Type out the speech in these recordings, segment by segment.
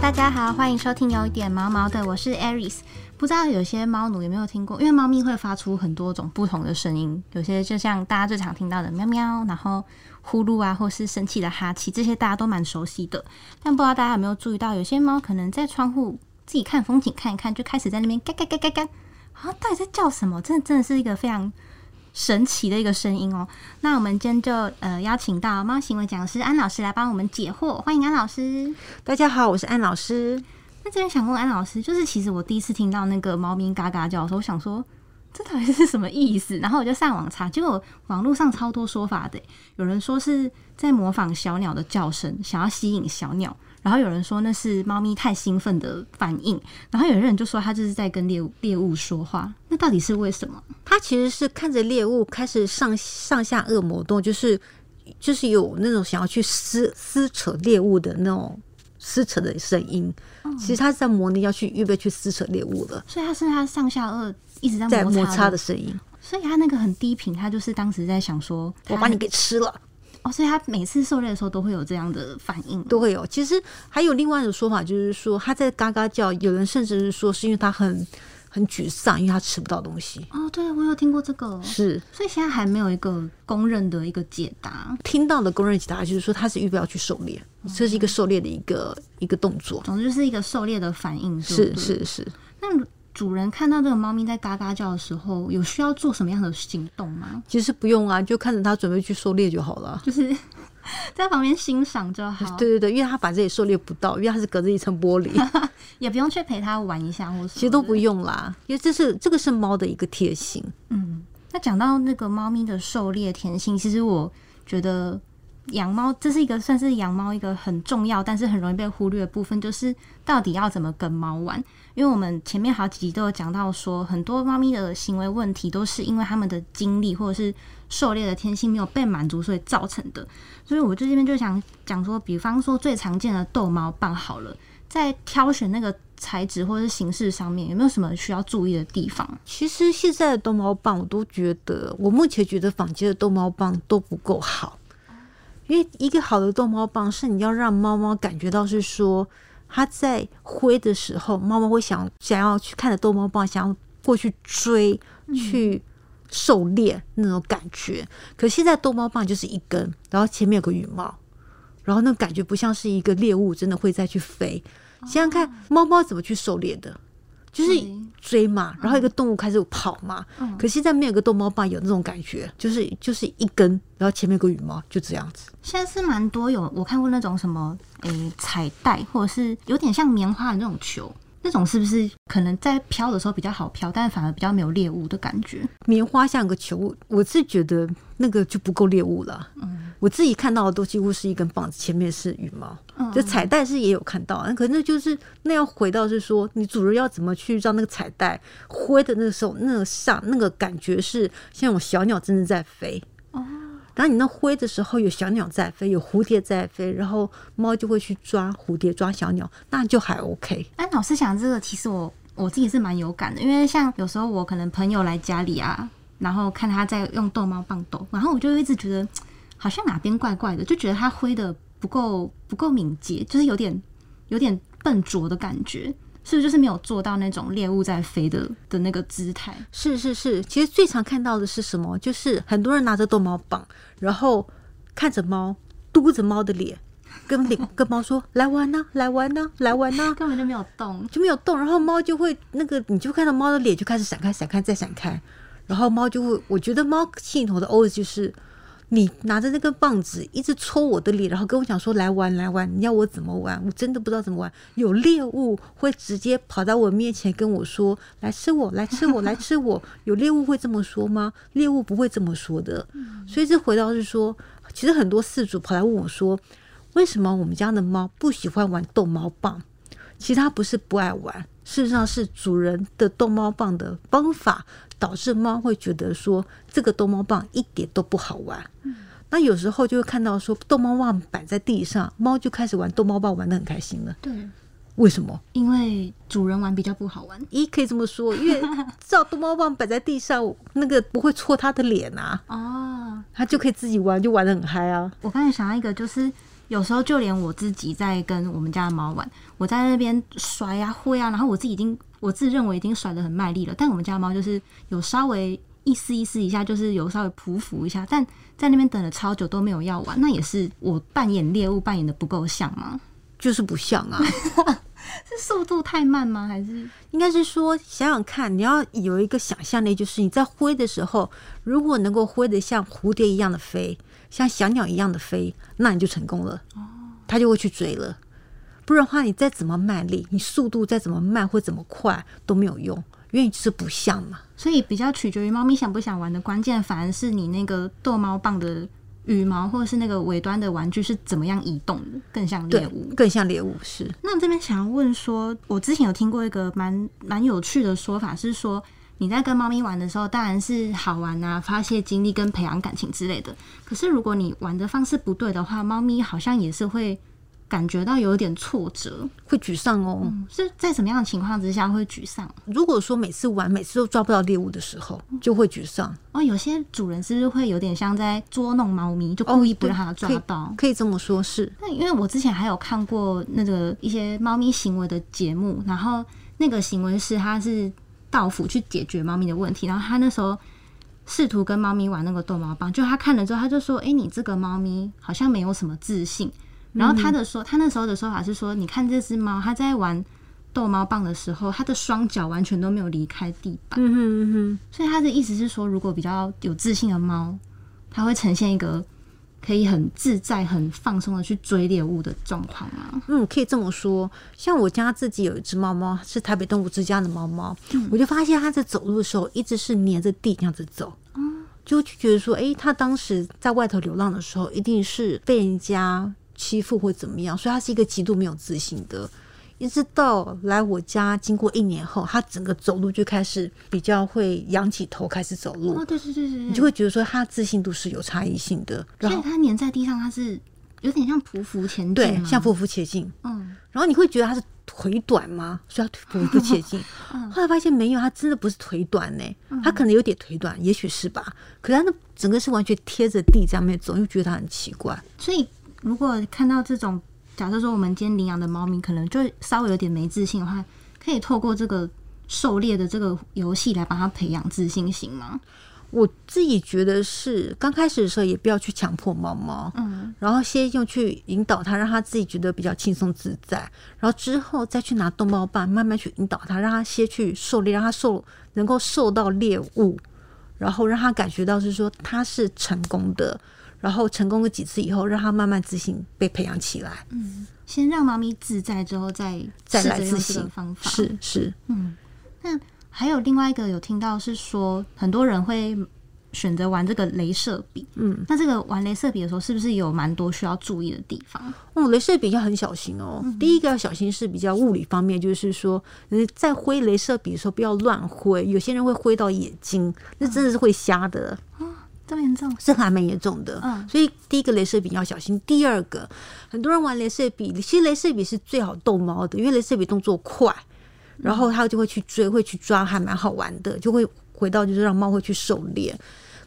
大家好，欢迎收听有一点毛毛的，我是 Aris。不知道有些猫奴有没有听过？因为猫咪会发出很多种不同的声音，有些就像大家最常听到的喵喵，然后呼噜啊，或是生气的哈气，这些大家都蛮熟悉的。但不知道大家有没有注意到，有些猫可能在窗户自己看风景看一看，就开始在那边嘎嘎嘎嘎嘎，啊，到底在叫什么？真的真的是一个非常神奇的一个声音哦。那我们今天就呃邀请到猫行为讲师安老师来帮我们解惑，欢迎安老师。大家好，我是安老师。那这边想问安老师，就是其实我第一次听到那个猫咪嘎嘎叫的时候，我想说这到底是什么意思？然后我就上网查，结果网络上超多说法的，有人说是在模仿小鸟的叫声，想要吸引小鸟；然后有人说那是猫咪太兴奋的反应；然后有人就说它就是在跟猎物猎物说话。那到底是为什么？它其实是看着猎物开始上上下恶魔动，就是就是有那种想要去撕撕扯猎物的那种。撕扯的声音，其实他是在模拟要去预备去撕扯猎物了，所以他是他上下颚一直在在摩擦的。声音，所以他那个很低频，他就是当时在想说，我把你给吃了。哦，所以他每次狩猎的时候都会有这样的反应，都会有。其实还有另外一种说法，就是说他在嘎嘎叫，有人甚至是说是因为他很。很沮丧，因为他吃不到东西。哦，对，我有听过这个，是，所以现在还没有一个公认的一个解答。听到的公认解答就是说，他是预备要去狩猎，这是一个狩猎的一个一个动作。总之就是一个狩猎的反应。是是是。那主人看到这个猫咪在嘎嘎叫的时候，有需要做什么样的行动吗？其实不用啊，就看着它准备去狩猎就好了。就是。在旁边欣赏就好。对对对，因为他反正也狩猎不到，因为他是隔着一层玻璃，也不用去陪他玩一下，或其实都不用啦。因为这是这个是猫的一个贴心。嗯，那讲到那个猫咪的狩猎天性，其实我觉得养猫这是一个算是养猫一个很重要，但是很容易被忽略的部分，就是到底要怎么跟猫玩。因为我们前面好几集都有讲到，说很多猫咪的行为问题都是因为他们的经历或者是狩猎的天性没有被满足，所以造成的。所以我这边就想讲说，比方说最常见的逗猫棒好了，在挑选那个材质或者是形式上面，有没有什么需要注意的地方？其实现在的逗猫棒，我都觉得，我目前觉得坊间的逗猫棒都不够好，因为一个好的逗猫棒是你要让猫猫感觉到是说。它在挥的时候，猫猫会想想要去看着逗猫棒，想要过去追、去狩猎那种感觉。可现在逗猫棒就是一根，然后前面有个羽毛，然后那感觉不像是一个猎物真的会再去飞。想想看，猫猫怎么去狩猎的？就是追嘛，然后一个动物开始跑嘛。可现在没有个逗猫棒有那种感觉，就是就是一根，然后前面有个羽毛，就这样子。现在是蛮多有我看过那种什么诶彩带，或者是有点像棉花的那种球，那种是不是可能在飘的时候比较好飘，但是反而比较没有猎物的感觉？棉花像个球，我是觉得那个就不够猎物了。嗯。我自己看到的都几乎是一根棒子，前面是羽毛。就彩带是也有看到，可那就是那要回到是说，你主人要怎么去让那个彩带挥的那个时候，那个上那个感觉是像有小鸟真的在飞哦。然后你那挥的时候有小鸟在飞，有蝴蝶在飞，然后猫就会去抓蝴蝶、抓小鸟，那就还 OK。哎，老师讲这个，其实我我自己是蛮有感的，因为像有时候我可能朋友来家里啊，然后看他在用逗猫棒逗，然后我就一直觉得。好像哪边怪怪的，就觉得它挥的不够不够敏捷，就是有点有点笨拙的感觉，是不是就是没有做到那种猎物在飞的的那个姿态？是是是，其实最常看到的是什么？就是很多人拿着逗猫棒，然后看着猫，嘟着猫的脸，跟脸 跟猫说：“来玩呢，来玩呢，来玩呢。”根本就没有动，就没有动，然后猫就会那个，你就看到猫的脸就开始闪开、闪开再闪开，然后猫就会，我觉得猫心里头的 OS 就是。你拿着那根棒子一直戳我的脸，然后跟我讲说来玩来玩，你要我怎么玩？我真的不知道怎么玩。有猎物会直接跑到我面前跟我说来吃我，来吃我，来吃我。有猎物会这么说吗？猎物不会这么说的。所以这回到是说，其实很多饲主跑来问我说，为什么我们家的猫不喜欢玩逗猫棒？其实它不是不爱玩，事实上是主人的逗猫棒的方法。导致猫会觉得说这个逗猫棒一点都不好玩。那有时候就会看到说逗猫棒摆在地上，猫就开始玩逗猫棒，玩的很开心了。对，为什么？因为主人玩比较不好玩。咦，可以这么说，因为知道逗猫棒摆在地上，那个不会戳它的脸啊。哦，它就可以自己玩，就玩的很嗨啊。我刚才想到一个，就是有时候就连我自己在跟我们家的猫玩，我在那边甩啊挥啊，然后我自己已经我自认为已经甩的很卖力了，但我们家的猫就是有稍微一丝一丝一下，就是有稍微匍匐一下，但在那边等了超久都没有要玩，那也是我扮演猎物扮演的不够像吗？就是不像啊。是速度太慢吗？还是应该是说，想想看，你要有一个想象力，就是你在挥的时候，如果能够挥得像蝴蝶一样的飞，像小鸟一样的飞，那你就成功了。哦，它就会去追了。不然的话，你再怎么卖力，你速度再怎么慢或怎么快都没有用，因为你就是不像嘛。所以比较取决于猫咪想不想玩的关键，反而是你那个逗猫棒的。羽毛或者是那个尾端的玩具是怎么样移动的？更像猎物，更像猎物是。那这边想要问说，我之前有听过一个蛮蛮有趣的说法，是说你在跟猫咪玩的时候，当然是好玩啊，发泄精力跟培养感情之类的。可是如果你玩的方式不对的话，猫咪好像也是会。感觉到有点挫折，会沮丧哦。是在什么样的情况之下会沮丧？如果说每次玩每次都抓不到猎物的时候，就会沮丧。哦，有些主人是不是会有点像在捉弄猫咪，就故意不让它抓到？可以这么说，是。那因为我之前还有看过那个一些猫咪行为的节目，然后那个行为是它是到府去解决猫咪的问题，然后他那时候试图跟猫咪玩那个逗猫棒，就他看了之后，他就说：“哎，你这个猫咪好像没有什么自信。”然后他的说，他那时候的说法是说，你看这只猫，它在玩逗猫棒的时候，它的双脚完全都没有离开地板。嗯哼嗯哼。所以他的意思是说，如果比较有自信的猫，它会呈现一个可以很自在、很放松的去追猎物的状况吗？嗯，可以这么说。像我家自己有一只猫猫，是台北动物之家的猫猫，我就发现它在走路的时候一直是黏着地这样子走。就就觉得说，哎，它当时在外头流浪的时候，一定是被人家。欺负或怎么样，所以他是一个极度没有自信的。一直到来我家，经过一年后，他整个走路就开始比较会仰起头开始走路。哦，对对对对，你就会觉得说他自信度是有差异性的。所以他粘在地上，他是有点像匍匐前进，对，像匍匐前进。嗯，然后你会觉得他是腿短吗？所以他匍匐前进。后来发现没有，他真的不是腿短呢，他可能有点腿短，也许是吧。可是他那整个是完全贴着地在那走，又觉得他很奇怪。所以。如果看到这种，假设说我们今天领养的猫咪可能就稍微有点没自信的话，可以透过这个狩猎的这个游戏来帮它培养自信心吗？我自己觉得是，刚开始的时候也不要去强迫猫猫，嗯，然后先用去引导它，让它自己觉得比较轻松自在，然后之后再去拿逗猫棒，慢慢去引导它，让它先去狩猎，让它受能够受到猎物，然后让它感觉到是说它是成功的。然后成功了几次以后，让他慢慢自信被培养起来。嗯，先让猫咪自在，之后再再来自信方法。是是，嗯。那还有另外一个有听到是说，很多人会选择玩这个镭射笔。嗯，那这个玩镭射笔的时候，是不是有蛮多需要注意的地方？哦，镭射笔要很小心哦。第一个要小心是比较物理方面，就是说你在挥镭射笔的时候不要乱挥，有些人会挥到眼睛，那真的是会瞎的。这么严重，是还蛮严重的。嗯，所以第一个镭射笔要小心。第二个，很多人玩镭射笔，其实镭射笔是最好逗猫的，因为镭射笔动作快，然后它就会去追，会去抓，还蛮好玩的。就会回到就是让猫会去狩猎。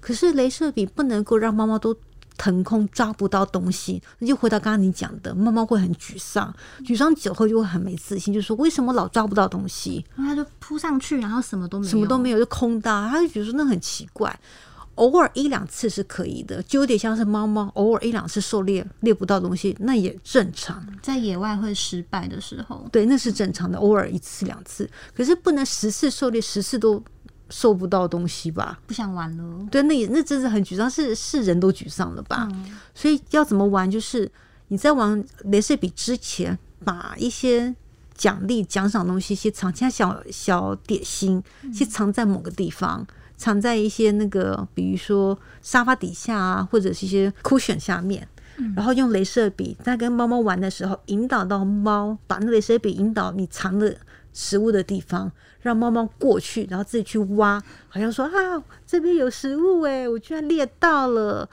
可是镭射笔不能够让猫猫都腾空抓不到东西，那就回到刚刚你讲的，猫猫会很沮丧，沮丧久后就会很没自信，就说为什么老抓不到东西？然后它就扑上去，然后什么都没有，什么都没有，就空的，它就觉得说那很奇怪。偶尔一两次是可以的，就有点像是猫猫偶尔一两次狩猎猎不到东西，那也正常。在野外会失败的时候，对，那是正常的。偶尔一次两次，可是不能十次狩猎十次都收不到东西吧？不想玩了。对，那也那真是很沮丧，是是人都沮丧了吧？所以要怎么玩？就是你在玩镭射笔之前，把一些奖励奖赏东西先藏，像小小点心，先藏在某个地方。藏在一些那个，比如说沙发底下啊，或者是一些 cushion 下面，然后用镭射笔在跟猫猫玩的时候，引导到猫，把那镭射笔引导你藏的食物的地方，让猫猫过去，然后自己去挖，好像说啊，这边有食物哎，我居然猎到了，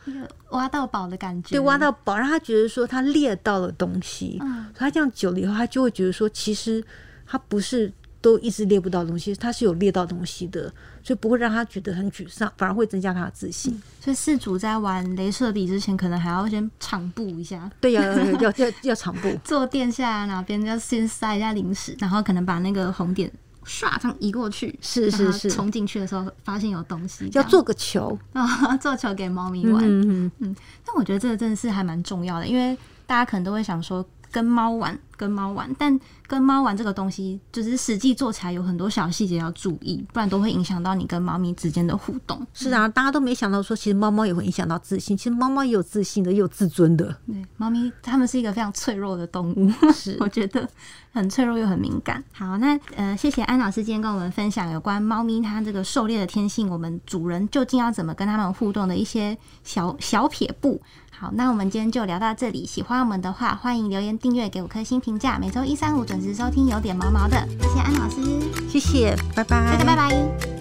挖到宝的感觉，对，挖到宝，让他觉得说他猎到了东西，所以他这样久了以后，他就会觉得说，其实他不是。都一直猎不到东西，他是有猎到东西的，所以不会让他觉得很沮丧，反而会增加他的自信。所以饲主在玩镭射笔之前，可能还要先场布一下，对呀，要要要要场布，坐垫下哪边要先塞一下零食，然后可能把那个红点唰这样移过去，是是是，冲进去的时候发现有东西，要做个球啊，做球给猫咪玩。嗯嗯嗯，但我觉得这个真的是还蛮重要的，因为大家可能都会想说。跟猫玩，跟猫玩，但跟猫玩这个东西，就是实际做起来有很多小细节要注意，不然都会影响到你跟猫咪之间的互动。是啊，大家都没想到说，其实猫猫也会影响到自信。其实猫猫也有自信的，也有自尊的。对，猫咪它们是一个非常脆弱的动物，是 我觉得很脆弱又很敏感。好，那呃，谢谢安老师今天跟我们分享有关猫咪它这个狩猎的天性，我们主人究竟要怎么跟它们互动的一些小小撇步。好，那我们今天就聊到这里。喜欢我们的话，欢迎留言、订阅、给五颗星评价。每周一、三、五准时收听，有点毛毛的。谢谢安老师，谢谢，拜拜，大家拜拜。